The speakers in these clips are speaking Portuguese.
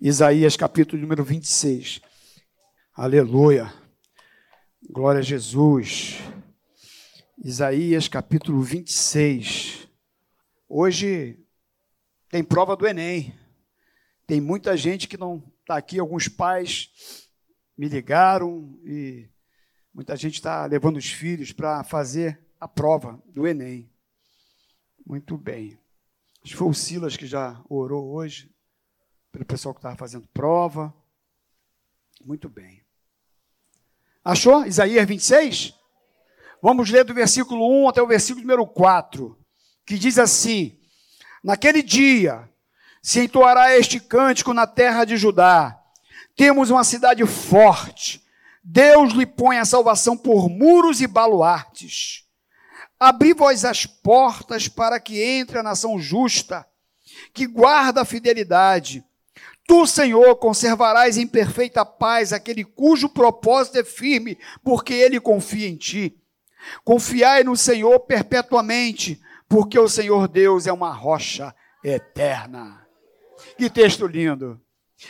Isaías capítulo número 26. Aleluia. Glória a Jesus. Isaías capítulo 26. Hoje tem prova do Enem. Tem muita gente que não está aqui, alguns pais me ligaram e muita gente está levando os filhos para fazer a prova do Enem. Muito bem. Acho que foi o Silas que já orou hoje pelo pessoal que estava fazendo prova. Muito bem. Achou? Isaías 26? Vamos ler do versículo 1 até o versículo número 4, que diz assim: Naquele dia se entoará este cântico na terra de Judá. Temos uma cidade forte. Deus lhe põe a salvação por muros e baluartes. Abri vós as portas para que entre a nação justa, que guarda a fidelidade. Tu, Senhor, conservarás em perfeita paz aquele cujo propósito é firme, porque ele confia em ti. Confiai no Senhor perpetuamente, porque o Senhor Deus é uma rocha eterna. Que texto lindo.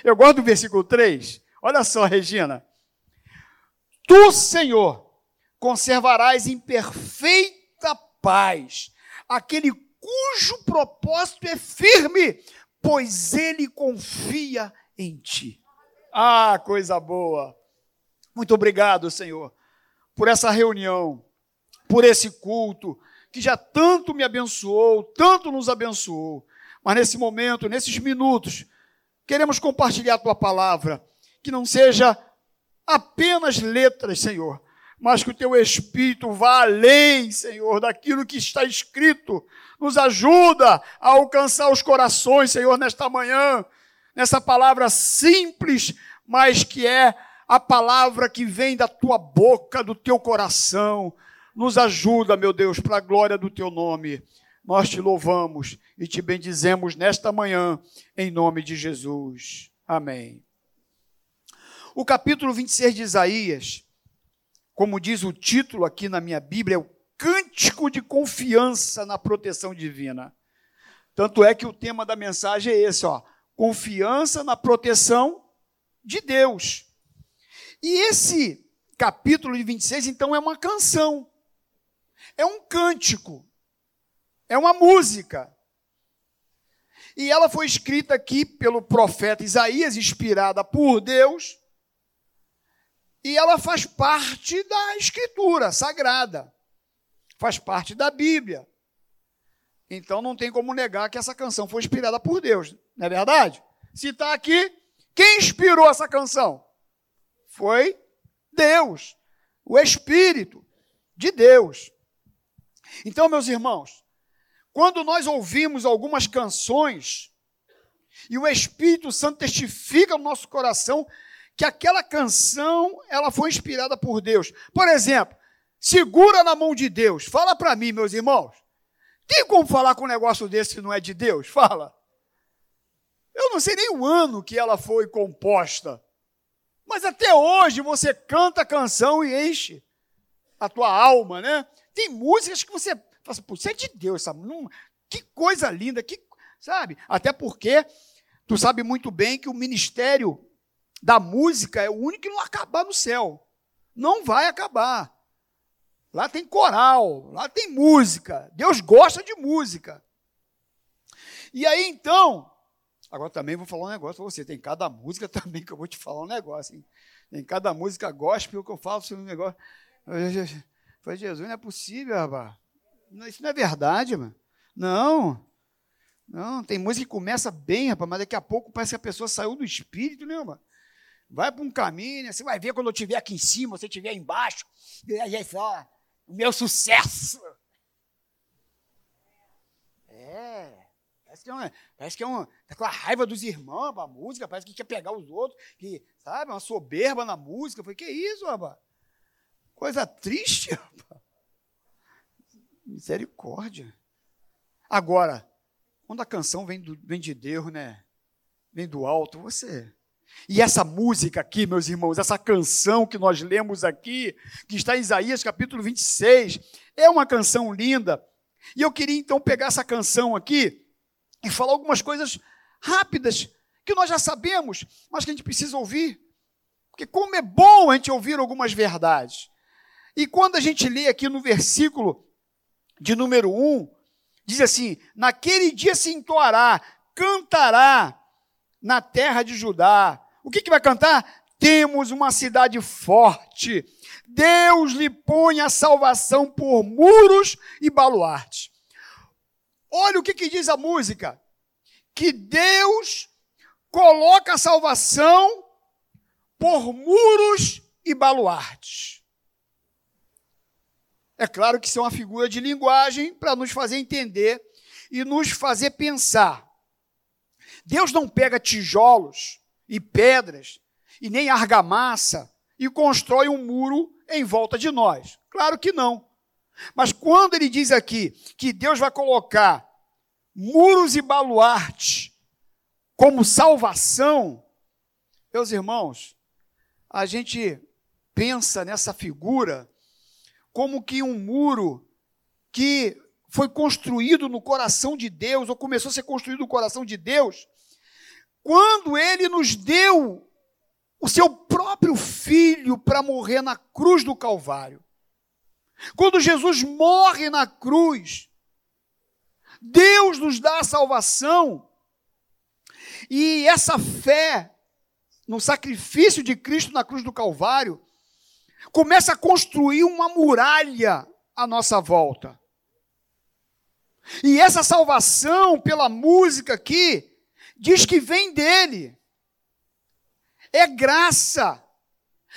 Eu gosto do versículo 3. Olha só, Regina. Tu, Senhor, conservarás em perfeita paz aquele cujo propósito é firme, pois ele confia em ti. Ah, coisa boa. Muito obrigado, Senhor, por essa reunião, por esse culto que já tanto me abençoou, tanto nos abençoou. Mas nesse momento, nesses minutos, queremos compartilhar a tua palavra, que não seja apenas letras, Senhor, mas que o teu espírito vá além, Senhor, daquilo que está escrito. Nos ajuda a alcançar os corações, Senhor, nesta manhã, nessa palavra simples, mas que é a palavra que vem da tua boca, do teu coração. Nos ajuda, meu Deus, para a glória do teu nome. Nós te louvamos e te bendizemos nesta manhã, em nome de Jesus. Amém. O capítulo 26 de Isaías como diz o título aqui na minha Bíblia, é o cântico de confiança na proteção divina. Tanto é que o tema da mensagem é esse, ó, confiança na proteção de Deus. E esse capítulo de 26, então, é uma canção, é um cântico, é uma música. E ela foi escrita aqui pelo profeta Isaías, inspirada por Deus, e ela faz parte da Escritura Sagrada, faz parte da Bíblia. Então não tem como negar que essa canção foi inspirada por Deus, não é verdade? Se está aqui, quem inspirou essa canção? Foi Deus, o Espírito de Deus. Então, meus irmãos, quando nós ouvimos algumas canções e o Espírito Santo testifica no nosso coração que aquela canção ela foi inspirada por Deus. Por exemplo, segura na mão de Deus. Fala para mim, meus irmãos. Tem como falar com um negócio desse que não é de Deus? Fala. Eu não sei nem o ano que ela foi composta. Mas até hoje você canta a canção e enche a tua alma, né? Tem músicas que você fala assim, isso é de Deus, sabe? Não, que coisa linda, que, sabe? Até porque tu sabe muito bem que o ministério da música é o único que não acabar no céu. Não vai acabar. Lá tem coral, lá tem música. Deus gosta de música. E aí então, agora também vou falar um negócio para você. Tem cada música também que eu vou te falar um negócio. Hein? Tem cada música gospel que eu falo sobre um negócio. Falei, Jesus, não é possível, rapaz. Isso não é verdade, mano. Não. Não, tem música que começa bem, rapaz, mas daqui a pouco parece que a pessoa saiu do espírito, né, mano? Vai para um caminho, né? você vai ver quando eu estiver aqui em cima, você estiver embaixo, e aí só, o meu sucesso. É, parece que é uma, parece que é uma, tá com a raiva dos irmãos a música, parece que quer pegar os outros, que, sabe, uma soberba na música. Falei, que isso, rapaz? Coisa triste, rapaz. Misericórdia. Agora, quando a canção vem, do, vem de Deus, né? Vem do alto, você e essa música aqui, meus irmãos, essa canção que nós lemos aqui, que está em Isaías capítulo 26, é uma canção linda. E eu queria então pegar essa canção aqui e falar algumas coisas rápidas que nós já sabemos, mas que a gente precisa ouvir. Porque como é bom a gente ouvir algumas verdades. E quando a gente lê aqui no versículo de número 1, diz assim: Naquele dia se entoará, cantará na terra de Judá. O que, que vai cantar? Temos uma cidade forte. Deus lhe põe a salvação por muros e baluartes. Olha o que, que diz a música: que Deus coloca a salvação por muros e baluartes. É claro que isso é uma figura de linguagem para nos fazer entender e nos fazer pensar. Deus não pega tijolos e pedras e nem argamassa e constrói um muro em volta de nós. Claro que não. Mas quando ele diz aqui que Deus vai colocar muros e baluartes como salvação, meus irmãos, a gente pensa nessa figura como que um muro que foi construído no coração de Deus, ou começou a ser construído no coração de Deus, quando ele nos deu o seu próprio filho para morrer na cruz do Calvário. Quando Jesus morre na cruz, Deus nos dá a salvação, e essa fé no sacrifício de Cristo na cruz do Calvário começa a construir uma muralha à nossa volta. E essa salvação, pela música aqui, diz que vem dele. É graça.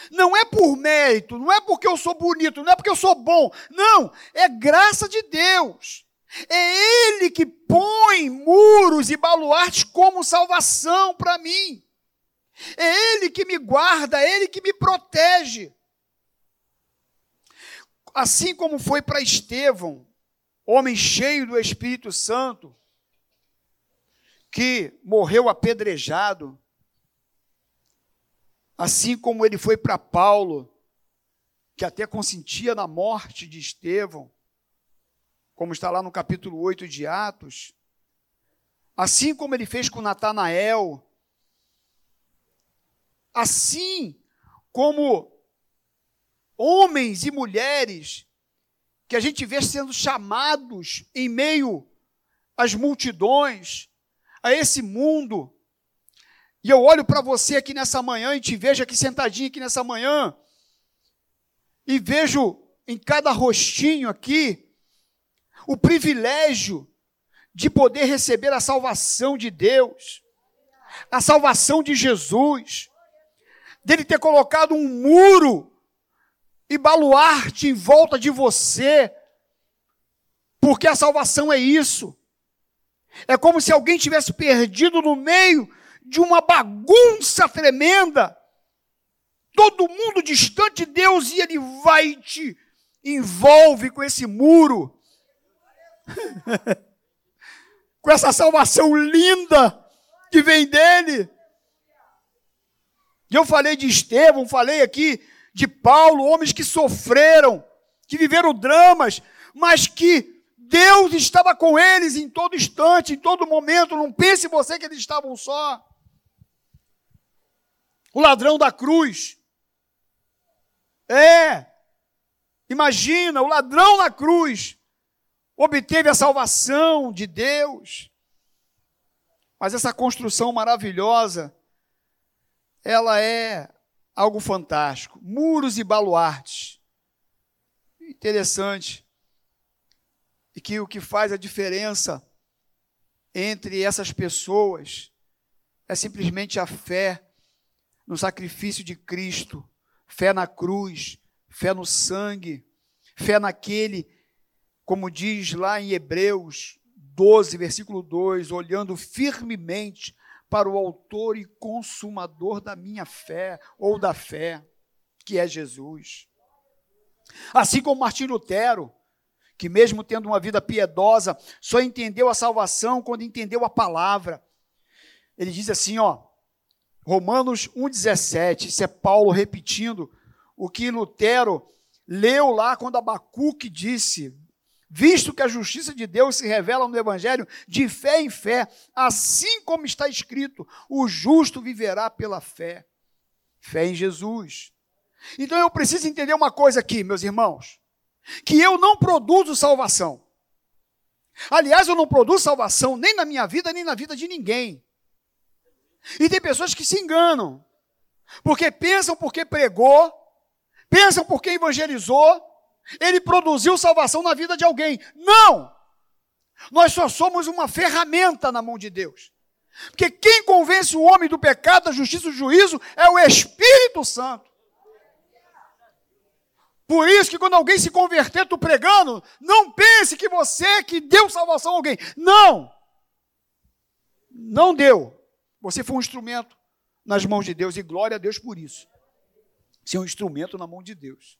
Não é por mérito, não é porque eu sou bonito, não é porque eu sou bom. Não, é graça de Deus. É Ele que põe muros e baluartes como salvação para mim. É Ele que me guarda, é Ele que me protege. Assim como foi para Estevão, homem cheio do Espírito Santo, que morreu apedrejado, assim como ele foi para Paulo, que até consentia na morte de Estevão, como está lá no capítulo 8 de Atos, assim como ele fez com Natanael, assim como homens e mulheres que a gente vê sendo chamados em meio às multidões, a esse mundo. E eu olho para você aqui nessa manhã e te vejo aqui sentadinho aqui nessa manhã, e vejo em cada rostinho aqui o privilégio de poder receber a salvação de Deus, a salvação de Jesus, dele ter colocado um muro e baluarte em volta de você, porque a salvação é isso. É como se alguém tivesse perdido no meio de uma bagunça tremenda, todo mundo distante de Deus, e Ele vai te envolve com esse muro, com essa salvação linda que vem dele. E eu falei de Estevão, falei aqui de Paulo, homens que sofreram, que viveram dramas, mas que Deus estava com eles em todo instante, em todo momento. Não pense você que eles estavam só. O ladrão da cruz. É. Imagina, o ladrão na cruz obteve a salvação de Deus. Mas essa construção maravilhosa, ela é algo fantástico. Muros e baluartes. Interessante. E que o que faz a diferença entre essas pessoas é simplesmente a fé no sacrifício de Cristo, fé na cruz, fé no sangue, fé naquele, como diz lá em Hebreus 12, versículo 2, olhando firmemente para o autor e consumador da minha fé, ou da fé, que é Jesus. Assim como Martim Lutero, que mesmo tendo uma vida piedosa, só entendeu a salvação quando entendeu a palavra. Ele diz assim, ó, Romanos 1,17, isso é Paulo repetindo o que Lutero leu lá quando Abacuque disse: visto que a justiça de Deus se revela no Evangelho de fé em fé, assim como está escrito: o justo viverá pela fé. Fé em Jesus. Então eu preciso entender uma coisa aqui, meus irmãos: que eu não produzo salvação. Aliás, eu não produzo salvação nem na minha vida, nem na vida de ninguém. E tem pessoas que se enganam, porque pensam porque pregou, pensam porque evangelizou, ele produziu salvação na vida de alguém. Não! Nós só somos uma ferramenta na mão de Deus. Porque quem convence o homem do pecado, da justiça e do juízo é o Espírito Santo. Por isso que quando alguém se converter, tu pregando, não pense que você que deu salvação a alguém. Não! Não deu. Você foi um instrumento nas mãos de Deus e glória a Deus por isso. Ser um instrumento na mão de Deus.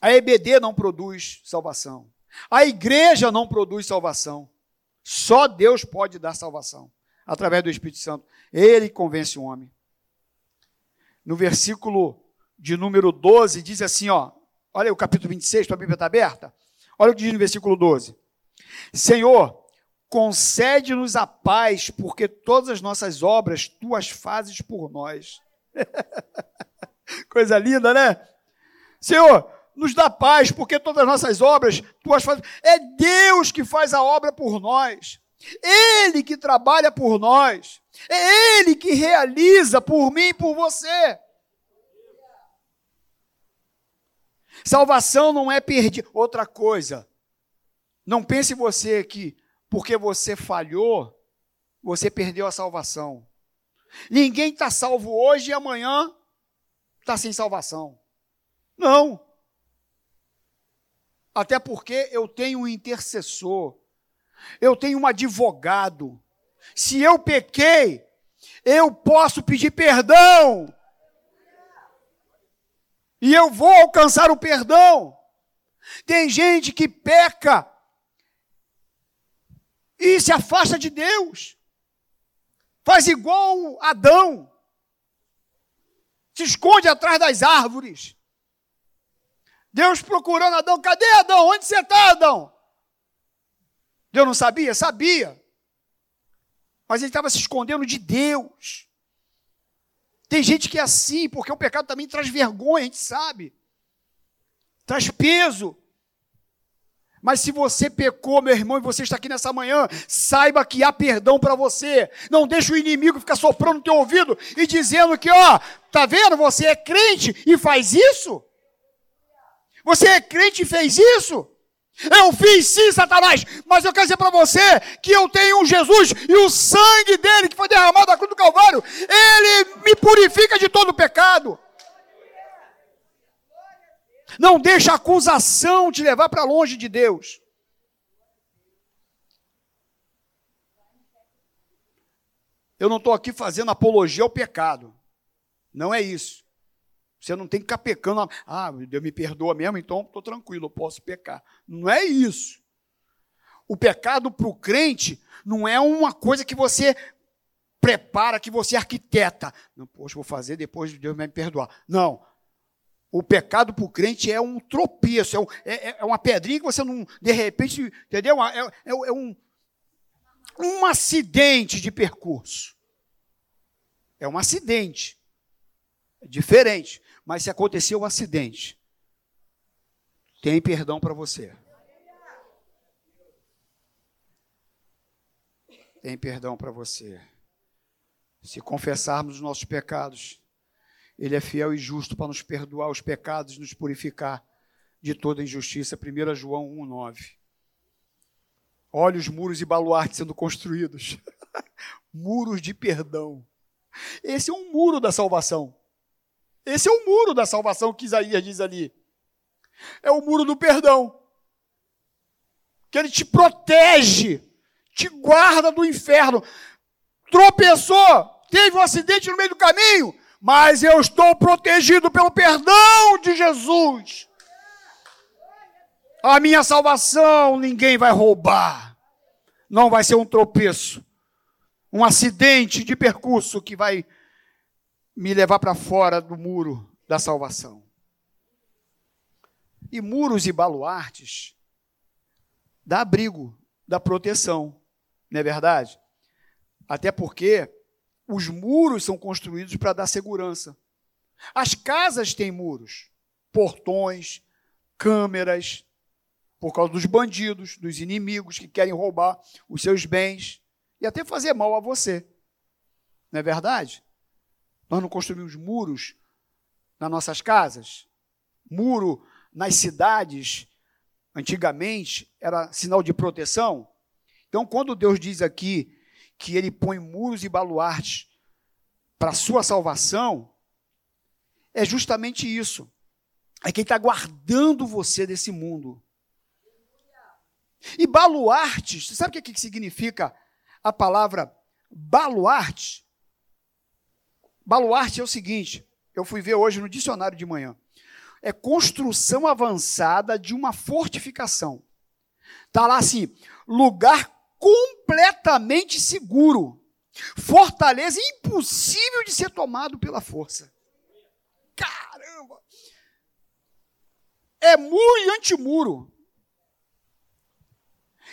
A EBD não produz salvação. A igreja não produz salvação. Só Deus pode dar salvação através do Espírito Santo. Ele convence o homem. No versículo de número 12 diz assim, ó, olha o capítulo 26, tua Bíblia está aberta? Olha o que diz no versículo 12. Senhor, concede-nos a paz, porque todas as nossas obras tu as fazes por nós. Coisa linda, né? Senhor, nos dá paz, porque todas as nossas obras, tuas fazes. É Deus que faz a obra por nós. Ele que trabalha por nós. É Ele que realiza por mim e por você. Salvação não é perder. Outra coisa, não pense você que porque você falhou, você perdeu a salvação. Ninguém está salvo hoje e amanhã está sem salvação. Não. Até porque eu tenho um intercessor, eu tenho um advogado. Se eu pequei, eu posso pedir perdão. E eu vou alcançar o perdão. Tem gente que peca e se afasta de Deus. Faz igual Adão. Se esconde atrás das árvores. Deus procurando Adão, cadê Adão? Onde você está, Adão? Deus não sabia? Sabia. Mas ele estava se escondendo de Deus. Tem gente que é assim, porque o pecado também traz vergonha, a gente sabe. Traz peso. Mas se você pecou, meu irmão, e você está aqui nessa manhã, saiba que há perdão para você. Não deixe o inimigo ficar soprando no teu ouvido e dizendo que, ó, tá vendo? Você é crente e faz isso. Você é crente e fez isso? Eu fiz sim, Satanás, mas eu quero dizer para você que eu tenho um Jesus e o sangue dele que foi derramado na cruz do Calvário, ele me purifica de todo pecado. Não deixa a acusação te levar para longe de Deus. Eu não estou aqui fazendo apologia ao pecado. Não é isso. Você não tem que ficar pecando. Ah, Deus me perdoa mesmo, então estou tranquilo, eu posso pecar. Não é isso. O pecado para o crente não é uma coisa que você prepara, que você arquiteta. Não, poxa, vou fazer, depois Deus vai me perdoar. Não. O pecado para o crente é um tropeço, é, um, é, é, uma pedrinha que você não, de repente, entendeu? É, é, é um, um acidente de percurso. É um acidente. É diferente. Mas se aconteceu um acidente, tem perdão para você. Tem perdão para você. Se confessarmos os nossos pecados, Ele é fiel e justo para nos perdoar os pecados e nos purificar de toda injustiça. 1 João 1,9. Olha os muros e baluartes sendo construídos. muros de perdão. Esse é um muro da salvação. Esse é o muro da salvação que Isaías diz ali. É o muro do perdão. Que ele te protege, te guarda do inferno. Tropeçou, teve um acidente no meio do caminho, mas eu estou protegido pelo perdão de Jesus. A minha salvação ninguém vai roubar. Não vai ser um tropeço, um acidente de percurso que vai me levar para fora do muro da salvação. E muros e baluartes dá abrigo, dá proteção, não é verdade? Até porque os muros são construídos para dar segurança. As casas têm muros, portões, câmeras, por causa dos bandidos, dos inimigos que querem roubar os seus bens e até fazer mal a você. Não é verdade? Nós não construímos muros nas nossas casas? Muro nas cidades, antigamente, era sinal de proteção. Então, quando Deus diz aqui que ele põe muros e baluartes para a sua salvação, é justamente isso. É quem está guardando você desse mundo. E baluarte, você sabe o que, que significa a palavra baluarte? Baluarte é o seguinte, eu fui ver hoje no dicionário de manhã. É construção avançada de uma fortificação. Está lá assim, lugar completamente seguro. Fortaleza impossível de ser tomado pela força. Caramba! É muro e antimuro.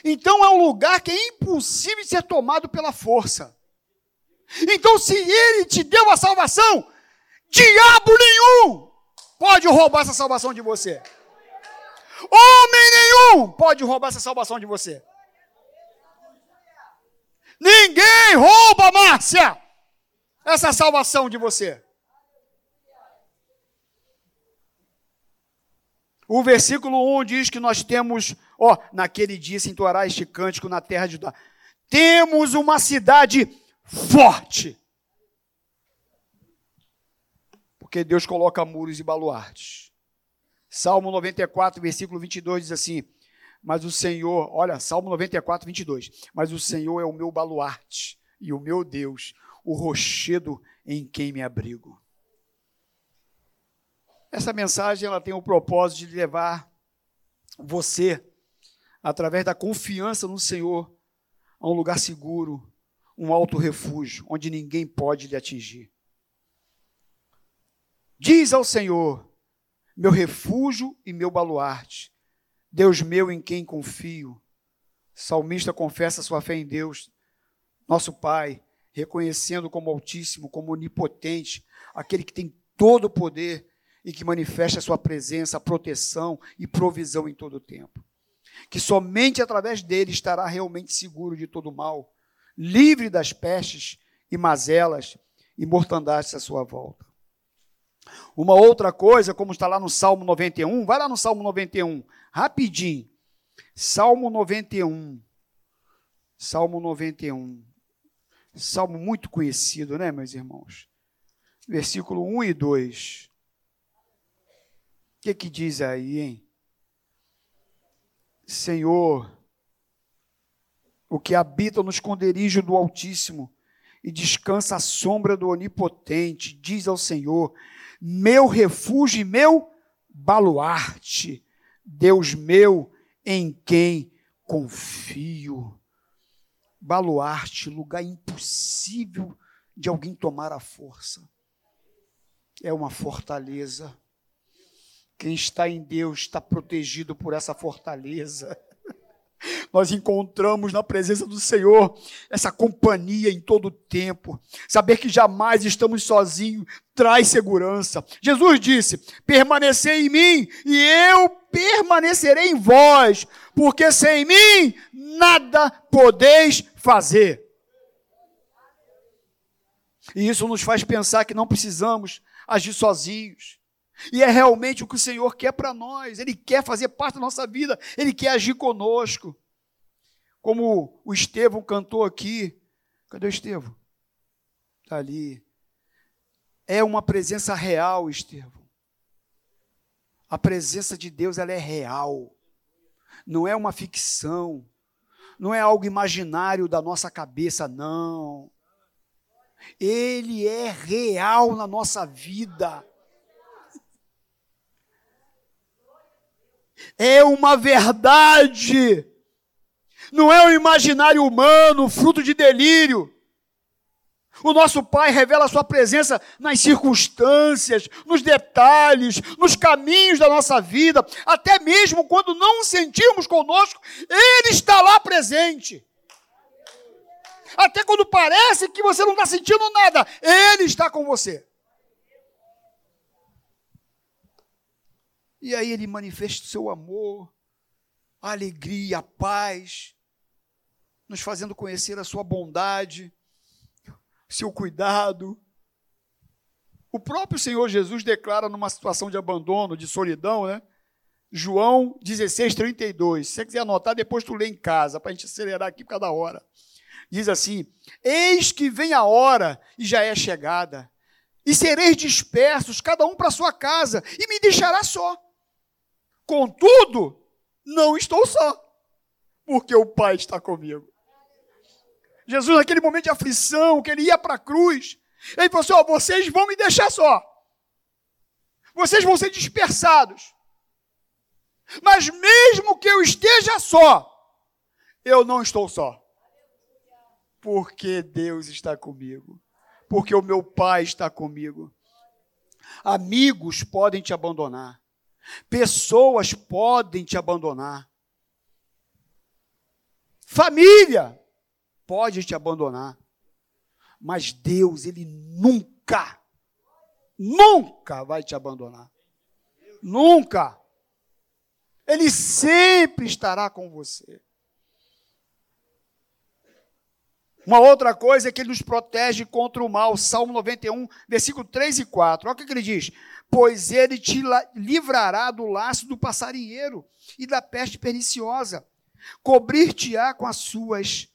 Então é um lugar que é impossível de ser tomado pela força. Então, se ele te deu a salvação, diabo nenhum pode roubar essa salvação de você. Homem nenhum pode roubar essa salvação de você. Ninguém rouba, Márcia, essa salvação de você. O versículo 1 diz que nós temos, ó, naquele dia se entoará este cântico na terra de Judá. Temos uma cidade forte. Porque Deus coloca muros e baluartes. Salmo 94, versículo 22 diz assim: Mas o Senhor, olha, Salmo 94, 22. Mas o Senhor é o meu baluarte e o meu Deus, o rochedo em quem me abrigo. Essa mensagem ela tem o propósito de levar você, através da confiança no Senhor, a um lugar seguro, um alto refúgio, onde ninguém pode lhe atingir. Diz ao Senhor, meu refúgio e meu baluarte, Deus meu em quem confio. Salmista confessa sua fé em Deus, nosso Pai, reconhecendo como Altíssimo, como Onipotente, aquele que tem todo o poder e que manifesta a sua presença, proteção e provisão em todo o tempo. Que somente através dele estará realmente seguro de todo mal, livre das pestes e mazelas e mortandades à sua volta. Uma outra coisa, como está lá no Salmo 91, vai lá no Salmo 91, rapidinho. Salmo 91. Salmo 91. Salmo muito conhecido, né, meus irmãos? Versículo 1 e 2. O que, que diz aí, hein? Senhor, o que habita no esconderijo do Altíssimo e descansa à sombra do Onipotente, diz ao Senhor: meu refúgio e meu baluarte, Deus meu, em quem confio. Baluarte, lugar impossível de alguém tomar a força. É uma fortaleza. Quem está em Deus está protegido por essa fortaleza nós encontramos na presença do Senhor essa companhia em todo o tempo. Saber que jamais estamos sozinhos traz segurança. Jesus disse: permanecei em mim e eu permanecerei em vós, porque sem mim nada podeis fazer. E isso nos faz pensar que não precisamos agir sozinhos. E é realmente o que o Senhor quer para nós. Ele quer fazer parte da nossa vida, ele quer agir conosco. Como o Estevão cantou aqui. Cadê o Estevão? Está ali. É uma presença real, Estevão. A presença de Deus ela é real. Não é uma ficção. Não é algo imaginário da nossa cabeça, não. Ele é real na nossa vida. É uma verdade não é um imaginário humano, fruto de delírio. O nosso Pai revela a sua presença nas circunstâncias, nos detalhes, nos caminhos da nossa vida, até mesmo quando não sentimos conosco, Ele está lá presente. Até quando parece que você não está sentindo nada, Ele está com você. E aí Ele manifesta o seu amor, a alegria, a paz, nos fazendo conhecer a sua bondade seu cuidado. O próprio Senhor Jesus declara numa situação de abandono, de solidão, né? João 16, 32. Se você quiser anotar, depois tu lê em casa, para a gente acelerar aqui por cada hora. Diz assim: Eis que vem a hora e já é chegada, e sereis dispersos, cada um para sua casa, e me deixará só. Contudo, não estou só, porque o Pai está comigo. Jesus, naquele momento de aflição, que ele ia para a cruz, ele falou assim: ó, vocês vão me deixar só. Vocês vão ser dispersados. Mas mesmo que eu esteja só, eu não estou só. Porque Deus está comigo. Porque o meu Pai está comigo. Amigos podem te abandonar. Pessoas podem te abandonar. Família pode te abandonar. Mas Deus, Ele nunca, nunca vai te abandonar. Nunca. Ele sempre estará com você. Uma outra coisa é que ele nos protege contra o mal. Salmo 91, versículo 3 e 4. Olha o que ele diz: Pois ele te livrará do laço do passarinheiro e da peste perniciosa, cobrir-te-á com as suas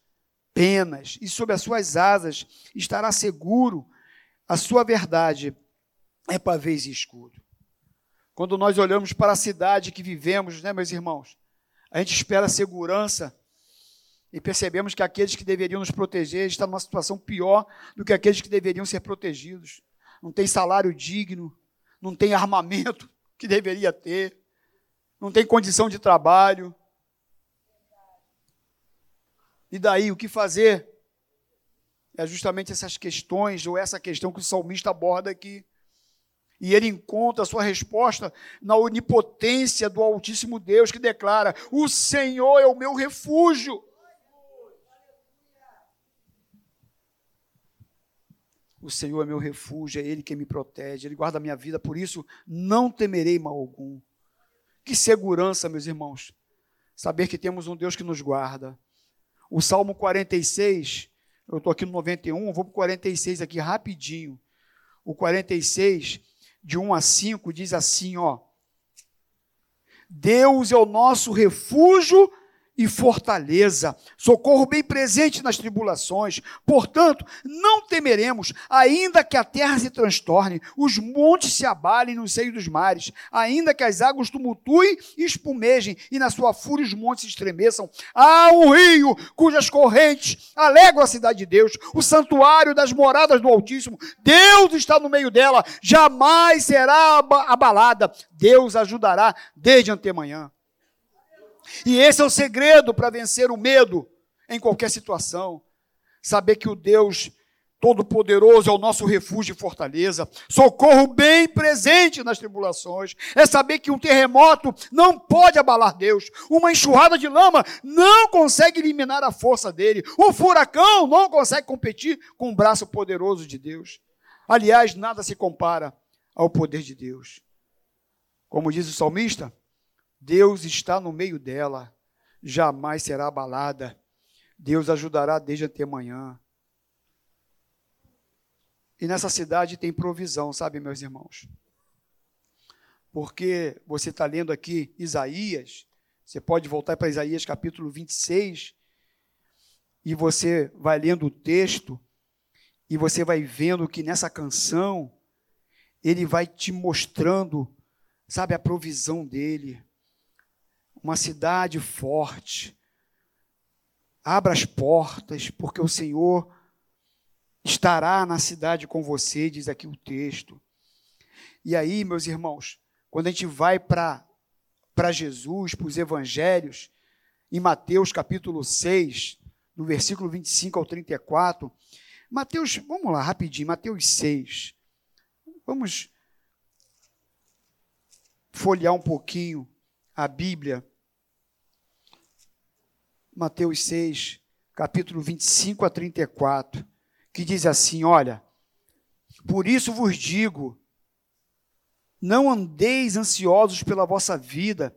penas, e sob as suas asas estará seguro. A sua verdade é pavês e escudo. Quando nós olhamos para a cidade que vivemos, né, meus irmãos, a gente espera segurança e percebemos que aqueles que deveriam nos proteger estão numa situação pior do que aqueles que deveriam ser protegidos. Não tem salário digno, não tem armamento que deveria ter, não tem condição de trabalho, e daí, o que fazer? É justamente essas questões, ou essa questão que o salmista aborda aqui. E ele encontra a sua resposta na onipotência do Altíssimo Deus, que declara: O Senhor é o meu refúgio. O Senhor é meu refúgio, é Ele quem me protege, Ele guarda a minha vida, por isso não temerei mal algum. Que segurança, meus irmãos, saber que temos um Deus que nos guarda, o Salmo 46, eu estou aqui no 91, vou para o 46 aqui rapidinho. O 46, de 1 a 5, diz assim: ó. Deus é o nosso refúgio e fortaleza, socorro bem presente nas tribulações. Portanto, não temeremos, ainda que a terra se transtorne, os montes se abalem no seio dos mares, ainda que as águas tumultuem e espumejem, e na sua fúria os montes estremeçam. Há um rio cujas correntes alegram a cidade de Deus, o santuário das moradas do Altíssimo. Deus está no meio dela, jamais será abalada. Deus ajudará desde antemanhã. E esse é o segredo para vencer o medo em qualquer situação. Saber que o Deus Todo-Poderoso é o nosso refúgio e fortaleza, socorro bem presente nas tribulações. É saber que um terremoto não pode abalar Deus, uma enxurrada de lama não consegue eliminar a força dele, um furacão não consegue competir com o braço poderoso de Deus. Aliás, nada se compara ao poder de Deus. Como diz o salmista, Deus está no meio dela, jamais será abalada. Deus ajudará desde até amanhã. E nessa cidade tem provisão, sabe, meus irmãos? Porque você está lendo aqui Isaías, você pode voltar para Isaías capítulo 26, e você vai lendo o texto, e você vai vendo que nessa canção, ele vai te mostrando, sabe, a provisão dele uma cidade forte. Abra as portas, porque o Senhor estará na cidade com você, diz aqui o texto. E aí, meus irmãos, quando a gente vai para Jesus, para os evangelhos, em Mateus capítulo 6, no versículo 25 ao 34, Mateus, vamos lá, rapidinho, Mateus 6. Vamos folhear um pouquinho a Bíblia. Mateus 6, capítulo 25 a 34, que diz assim: Olha, por isso vos digo, não andeis ansiosos pela vossa vida,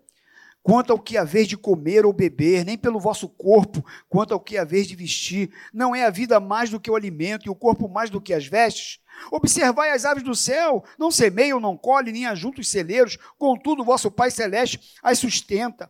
quanto ao que haver de comer ou beber, nem pelo vosso corpo, quanto ao que haver de vestir. Não é a vida mais do que o alimento, e o corpo mais do que as vestes? Observai as aves do céu, não semeiam, não colhem, nem ajuntam os celeiros, contudo vosso Pai Celeste as sustenta.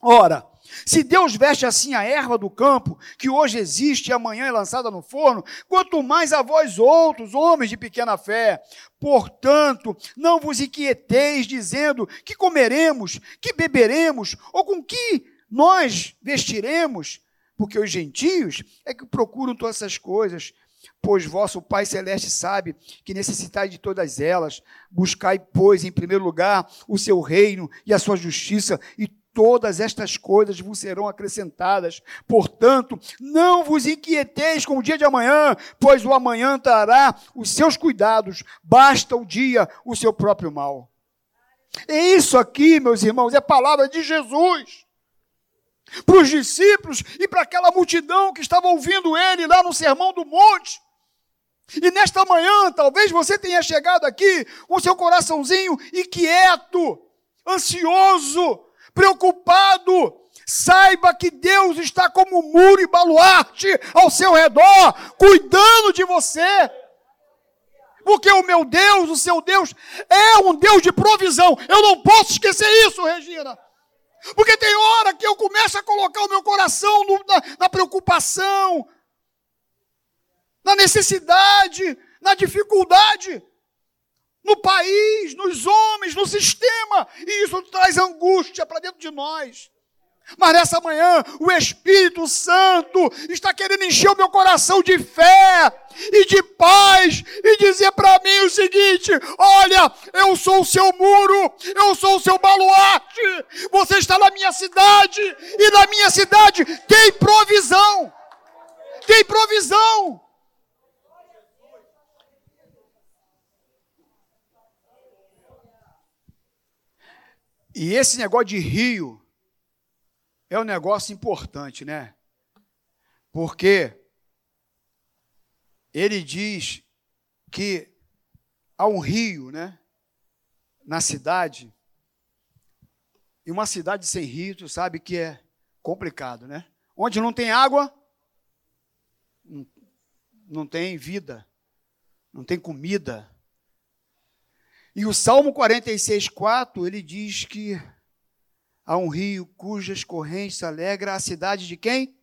Ora, se Deus veste assim a erva do campo, que hoje existe e amanhã é lançada no forno, quanto mais a vós outros, homens de pequena fé. Portanto, não vos inquieteis dizendo que comeremos, que beberemos, ou com que nós vestiremos, porque os gentios é que procuram todas essas coisas, pois vosso Pai Celeste sabe que necessitais de todas elas. Buscai, pois, em primeiro lugar o seu reino e a sua justiça, e todas estas coisas vos serão acrescentadas. Portanto, não vos inquieteis com o dia de amanhã, pois o amanhã trará os seus cuidados, basta o dia o seu próprio mal. E isso aqui, meus irmãos, é palavra de Jesus para os discípulos e para aquela multidão que estava ouvindo ele lá no Sermão do Monte. E nesta manhã, talvez você tenha chegado aqui com seu coraçãozinho inquieto, ansioso, preocupado. Saiba que Deus está como muro e baluarte ao seu redor, cuidando de você. Porque o meu Deus, o seu Deus, é um Deus de provisão. Eu não posso esquecer isso, Regina. Porque tem hora que eu começo a colocar o meu coração no, na, na preocupação, na necessidade, na dificuldade, no país, nos homens, no sistema, e isso traz angústia para dentro de nós. Mas nessa manhã, o Espírito Santo está querendo encher o meu coração de fé e de paz e dizer para mim o seguinte: olha, eu sou o seu muro, eu sou o seu baluarte, você está na minha cidade e na minha cidade tem provisão. Tem provisão. E esse negócio de rio é um negócio importante, né? Porque ele diz que há um rio, né? Na cidade. E uma cidade sem rio, tu sabe que é complicado, né? Onde não tem água, não tem vida, não tem comida. E o Salmo 46, 4, ele diz que Há um rio cujas correntes alegra a cidade de quem?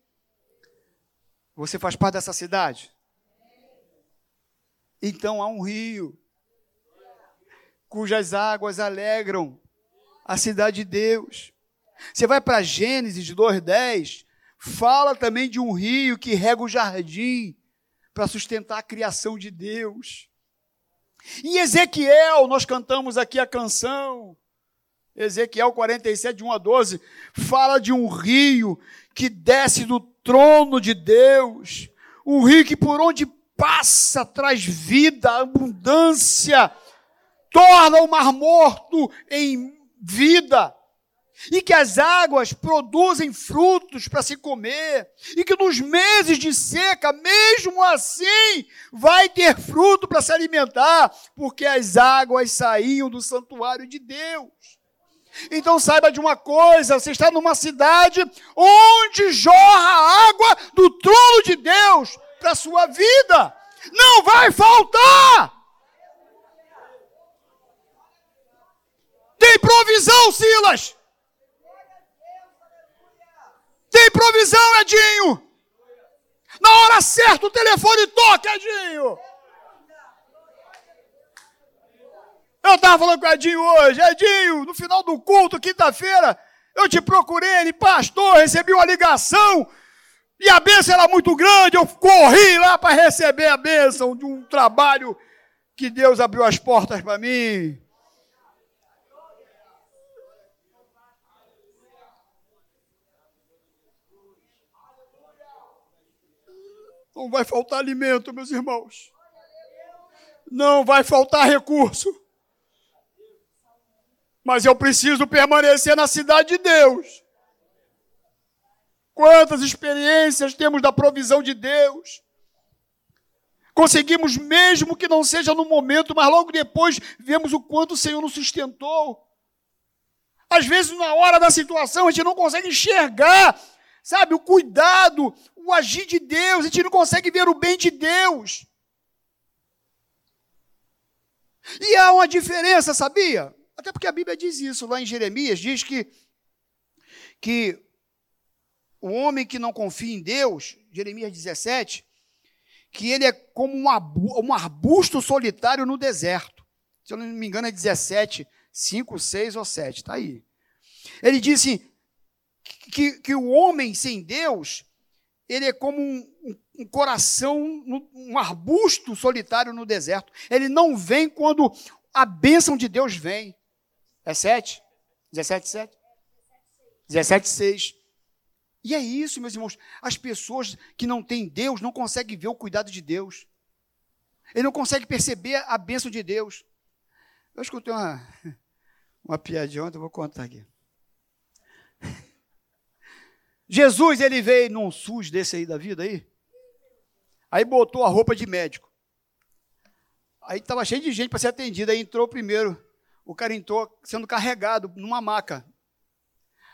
Você faz parte dessa cidade? Então há um rio cujas águas alegram a cidade de Deus. Você vai para Gênesis 2:10, fala também de um rio que rega o jardim para sustentar a criação de Deus. Em Ezequiel, nós cantamos aqui a canção Ezequiel 47, 1 a 12, fala de um rio que desce do trono de Deus, um rio que por onde passa traz vida, abundância, torna o mar morto em vida, e que as águas produzem frutos para se comer, e que nos meses de seca, mesmo assim, vai ter fruto para se alimentar, porque as águas saíam do santuário de Deus. Então saiba de uma coisa: você está numa cidade onde jorra água do trono de Deus para a sua vida. Não vai faltar. Tem provisão, Silas. Tem provisão, Edinho. Na hora certa o telefone toca, Edinho. Eu estava falando com o Edinho hoje, Edinho, no final do culto, quinta-feira, eu te procurei, ele, pastor, recebi uma ligação, e a bênção era muito grande, eu corri lá para receber a bênção de um trabalho que Deus abriu as portas para mim. Não vai faltar alimento, meus irmãos. Não vai faltar recurso. Mas eu preciso permanecer na cidade de Deus. Quantas experiências temos da provisão de Deus. Conseguimos, mesmo que não seja no momento, mas logo depois vemos o quanto o Senhor nos sustentou. Às vezes, na hora da situação, a gente não consegue enxergar, sabe, o cuidado, o agir de Deus, a gente não consegue ver o bem de Deus. E há uma diferença, sabia? Até porque a Bíblia diz isso, lá em Jeremias, diz que, que o homem que não confia em Deus, Jeremias 17, que ele é como um arbusto solitário no deserto. Se eu não me engano, é 17, 5, 6 ou 7, está aí. Ele disse que, que o homem sem Deus, ele é como um, um, coração, um arbusto solitário no deserto. Ele não vem quando a bênção de Deus vem. É 7? 17, 7? 17, 6. E é isso, meus irmãos. As pessoas que não têm Deus não conseguem ver o cuidado de Deus. Ele não consegue perceber a bênção de Deus. Eu escutei uma, uma piadinha ontem, eu vou contar aqui. Jesus, ele veio num SUS desse aí da vida aí. Aí botou a roupa de médico. Aí estava cheio de gente para ser atendido. Aí entrou primeiro. O cara entrou sendo carregado numa maca.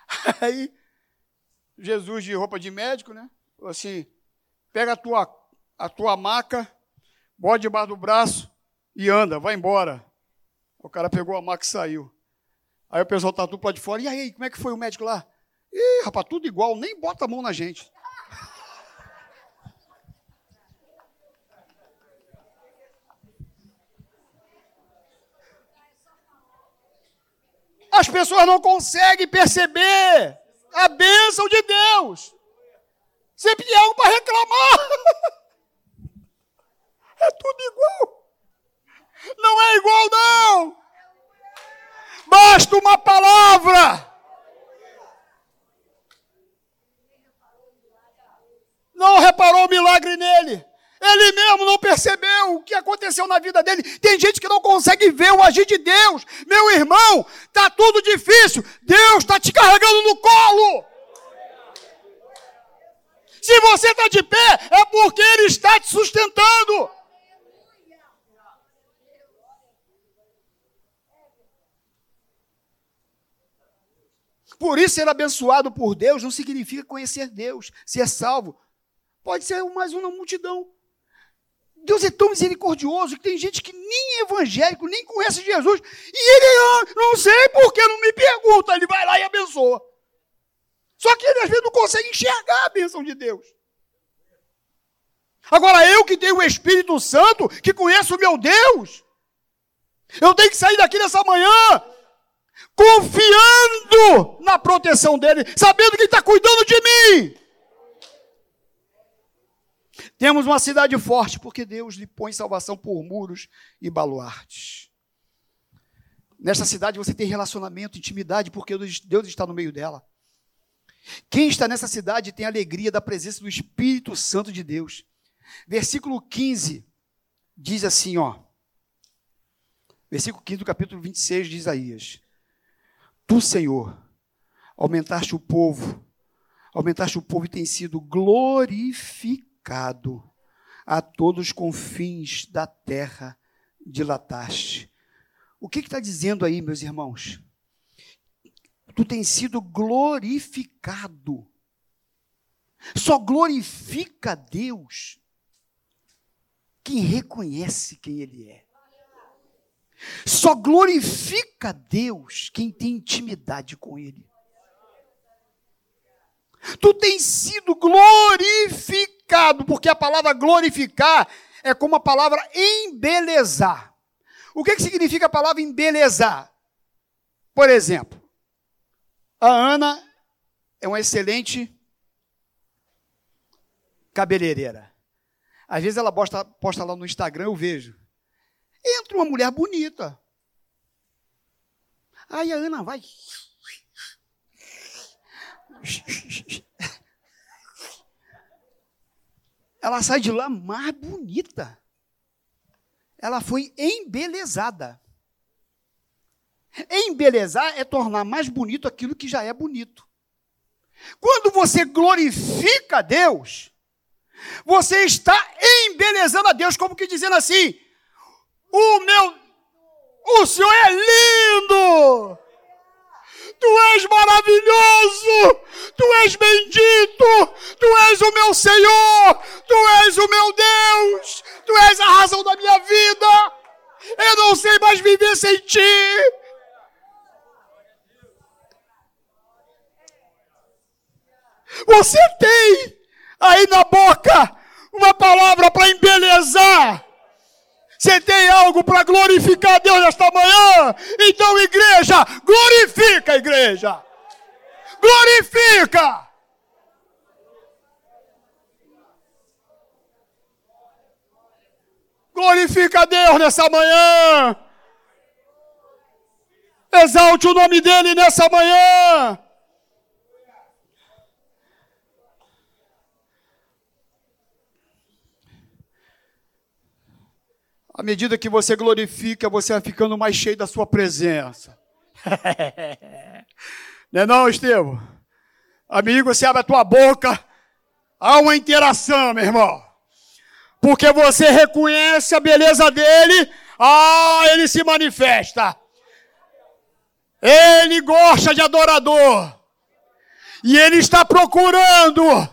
Aí Jesus de roupa de médico, né? Falou assim: pega a tua, a tua maca, bota debaixo do braço e anda, vai embora. O cara pegou a maca e saiu. Aí o pessoal tá tudo para de fora. E aí, como é que foi o médico lá? Ih, rapaz, tudo igual, nem bota a mão na gente. As pessoas não conseguem perceber a bênção de Deus. Sempre tem algo para reclamar. É tudo igual. Não é igual, não. Basta uma palavra. Não reparou o milagre nele. Ele mesmo não percebeu o que aconteceu na vida dele. Tem gente que não consegue ver o agir de Deus. Meu irmão, está tudo difícil. Deus está te carregando no colo. Se você está de pé, é porque Ele está te sustentando. Por isso, ser abençoado por Deus não significa conhecer Deus, ser salvo. Pode ser mais uma multidão. Deus é tão misericordioso que tem gente que nem é evangélico, nem conhece Jesus, e ele, ah, não sei porque não me pergunta, ele vai lá e abençoa. Só que ele às vezes não consegue enxergar a bênção de Deus. Agora, eu que tenho o Espírito Santo, que conheço o meu Deus, eu tenho que sair daqui nessa manhã confiando na proteção dele, sabendo que ele está cuidando de mim. Temos uma cidade forte porque Deus lhe põe salvação por muros e baluartes. Nesta cidade você tem relacionamento, intimidade, porque Deus está no meio dela. Quem está nessa cidade tem alegria da presença do Espírito Santo de Deus. Versículo 15 diz assim, ó. Versículo 15 do capítulo 26 de Isaías. Tu, Senhor, aumentaste o povo, aumentaste o povo e tem sido glorificado pecado, a todos os confins da terra dilataste. O que está dizendo aí, meus irmãos? Tu tens sido glorificado. Só glorifica Deus quem reconhece quem Ele é. Só glorifica Deus quem tem intimidade com Ele. Tu tens sido glorificado, porque a palavra glorificar é como a palavra embelezar. O que, que significa a palavra embelezar? Por exemplo, a Ana é uma excelente cabeleireira. Às vezes ela posta, posta lá no Instagram, eu vejo. Entra uma mulher bonita. Aí a Ana vai. Ela sai de lá mais bonita. Ela foi embelezada. Embelezar é tornar mais bonito aquilo que já é bonito. Quando você glorifica a Deus, você está embelezando a Deus, como que dizendo assim: o meu, o Senhor é lindo, Tu és maravilhoso, Tu és bendito, Tu és o meu Senhor, Tu és o meu Deus, Tu és a razão da minha vida. Eu não sei mais viver sem Ti. Você tem aí na boca uma palavra para embelezar. Você tem algo para glorificar Deus nesta manhã? Então, igreja, glorifica igreja. Glorifica. Glorifica Deus nessa manhã. Exalte o nome dele nessa manhã. À medida que você glorifica, você vai ficando mais cheio da sua presença. não é não, Estevam? Amigo, você abre a tua boca, há uma interação, meu irmão. Porque você reconhece a beleza dele, ah, ele se manifesta. Ele gosta de adorador. E ele está procurando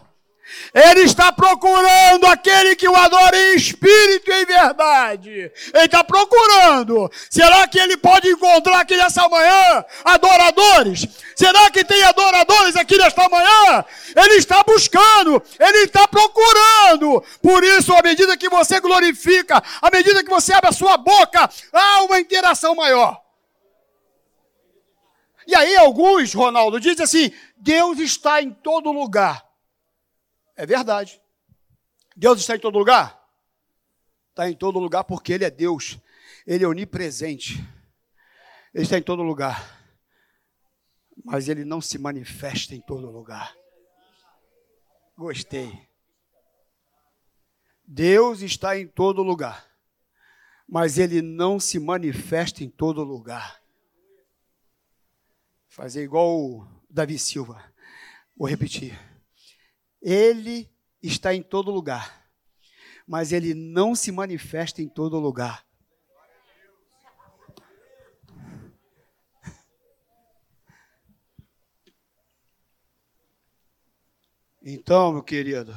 ele está procurando aquele que o adora em espírito e em verdade. Ele está procurando. Será que ele pode encontrar aqui nessa manhã adoradores? Será que tem adoradores aqui nesta manhã? Ele está buscando, ele está procurando. Por isso, à medida que você glorifica, à medida que você abre a sua boca, há uma interação maior. E aí, alguns, Ronaldo, dizem assim: Deus está em todo lugar. É verdade. Deus está em todo lugar? Está em todo lugar porque Ele é Deus. Ele é onipresente. Ele está em todo lugar. Mas Ele não se manifesta em todo lugar. Gostei. Deus está em todo lugar. Mas Ele não se manifesta em todo lugar. Fazer igual o Davi Silva. Vou repetir. Ele está em todo lugar, mas ele não se manifesta em todo lugar. Então, meu querido,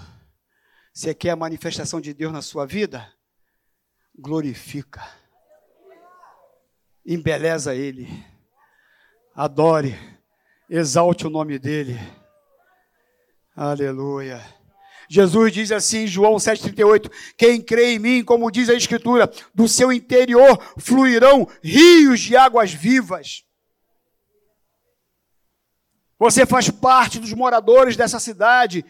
você quer a manifestação de Deus na sua vida? Glorifica. Embeleza Ele. Adore. Exalte o nome dEle. Aleluia. Jesus diz assim em João 7,38: Quem crê em mim, como diz a Escritura, do seu interior fluirão rios de águas vivas. Você faz parte dos moradores dessa cidade,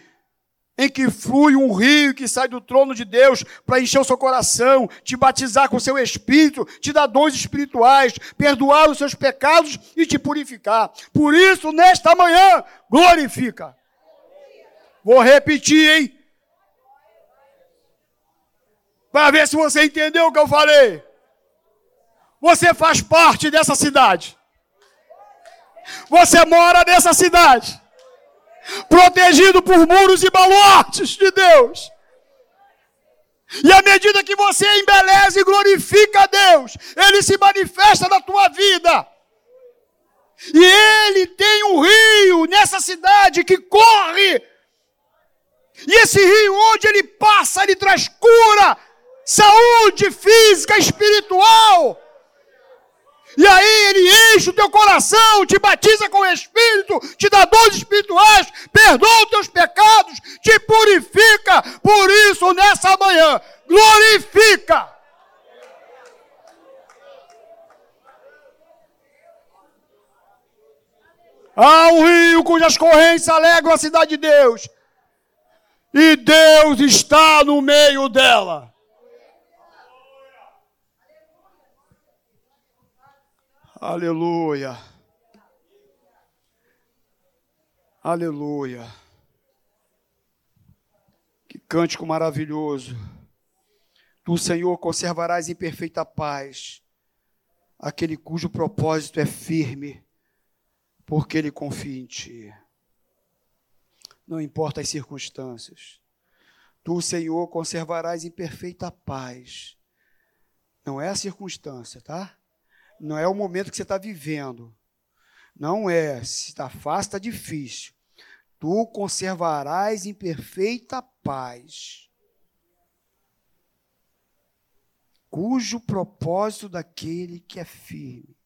em que flui um rio que sai do trono de Deus para encher o seu coração, te batizar com o seu espírito, te dar dons espirituais, perdoar os seus pecados e te purificar. Por isso, nesta manhã, glorifica. Vou repetir, hein? Para ver se você entendeu o que eu falei. Você faz parte dessa cidade. Você mora nessa cidade. Protegido por muros e baluartes de Deus. E à medida que você embeleza e glorifica a Deus, Ele se manifesta na tua vida. E Ele tem um rio nessa cidade que corre e esse rio, onde ele passa, ele traz cura, saúde física, espiritual. E aí ele enche o teu coração, te batiza com o Espírito, te dá dons espirituais, perdoa os teus pecados, te purifica. Por isso, nessa manhã, glorifica. Há um rio cujas correntes alegram a cidade de Deus, e Deus está no meio dela. Aleluia. Aleluia. Que cântico maravilhoso. Tu, Senhor, conservarás em perfeita paz aquele cujo propósito é firme, porque ele confia em ti. Não importa as circunstâncias. Tu, Senhor, conservarás em perfeita paz. Não é a circunstância, tá? Não é o momento que você está vivendo. Não é. Se está fácil, está difícil. Tu conservarás em perfeita paz. Cujo propósito daquele que é firme,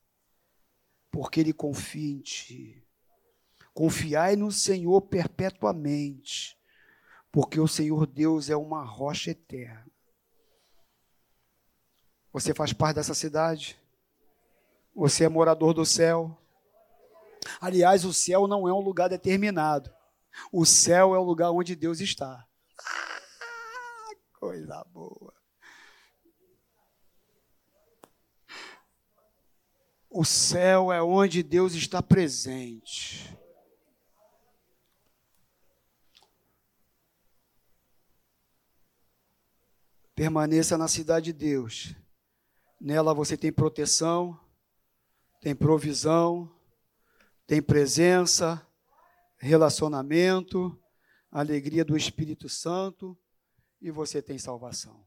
porque ele confia em ti. Confiai no Senhor perpetuamente, porque o Senhor Deus é uma rocha eterna. Você faz parte dessa cidade? Você é morador do céu. Aliás, o céu não é um lugar determinado. O céu é o lugar onde Deus está. Ah, coisa boa. O céu é onde Deus está presente. Permaneça na cidade de Deus. Nela você tem proteção, tem provisão, tem presença, relacionamento, alegria do Espírito Santo e você tem salvação.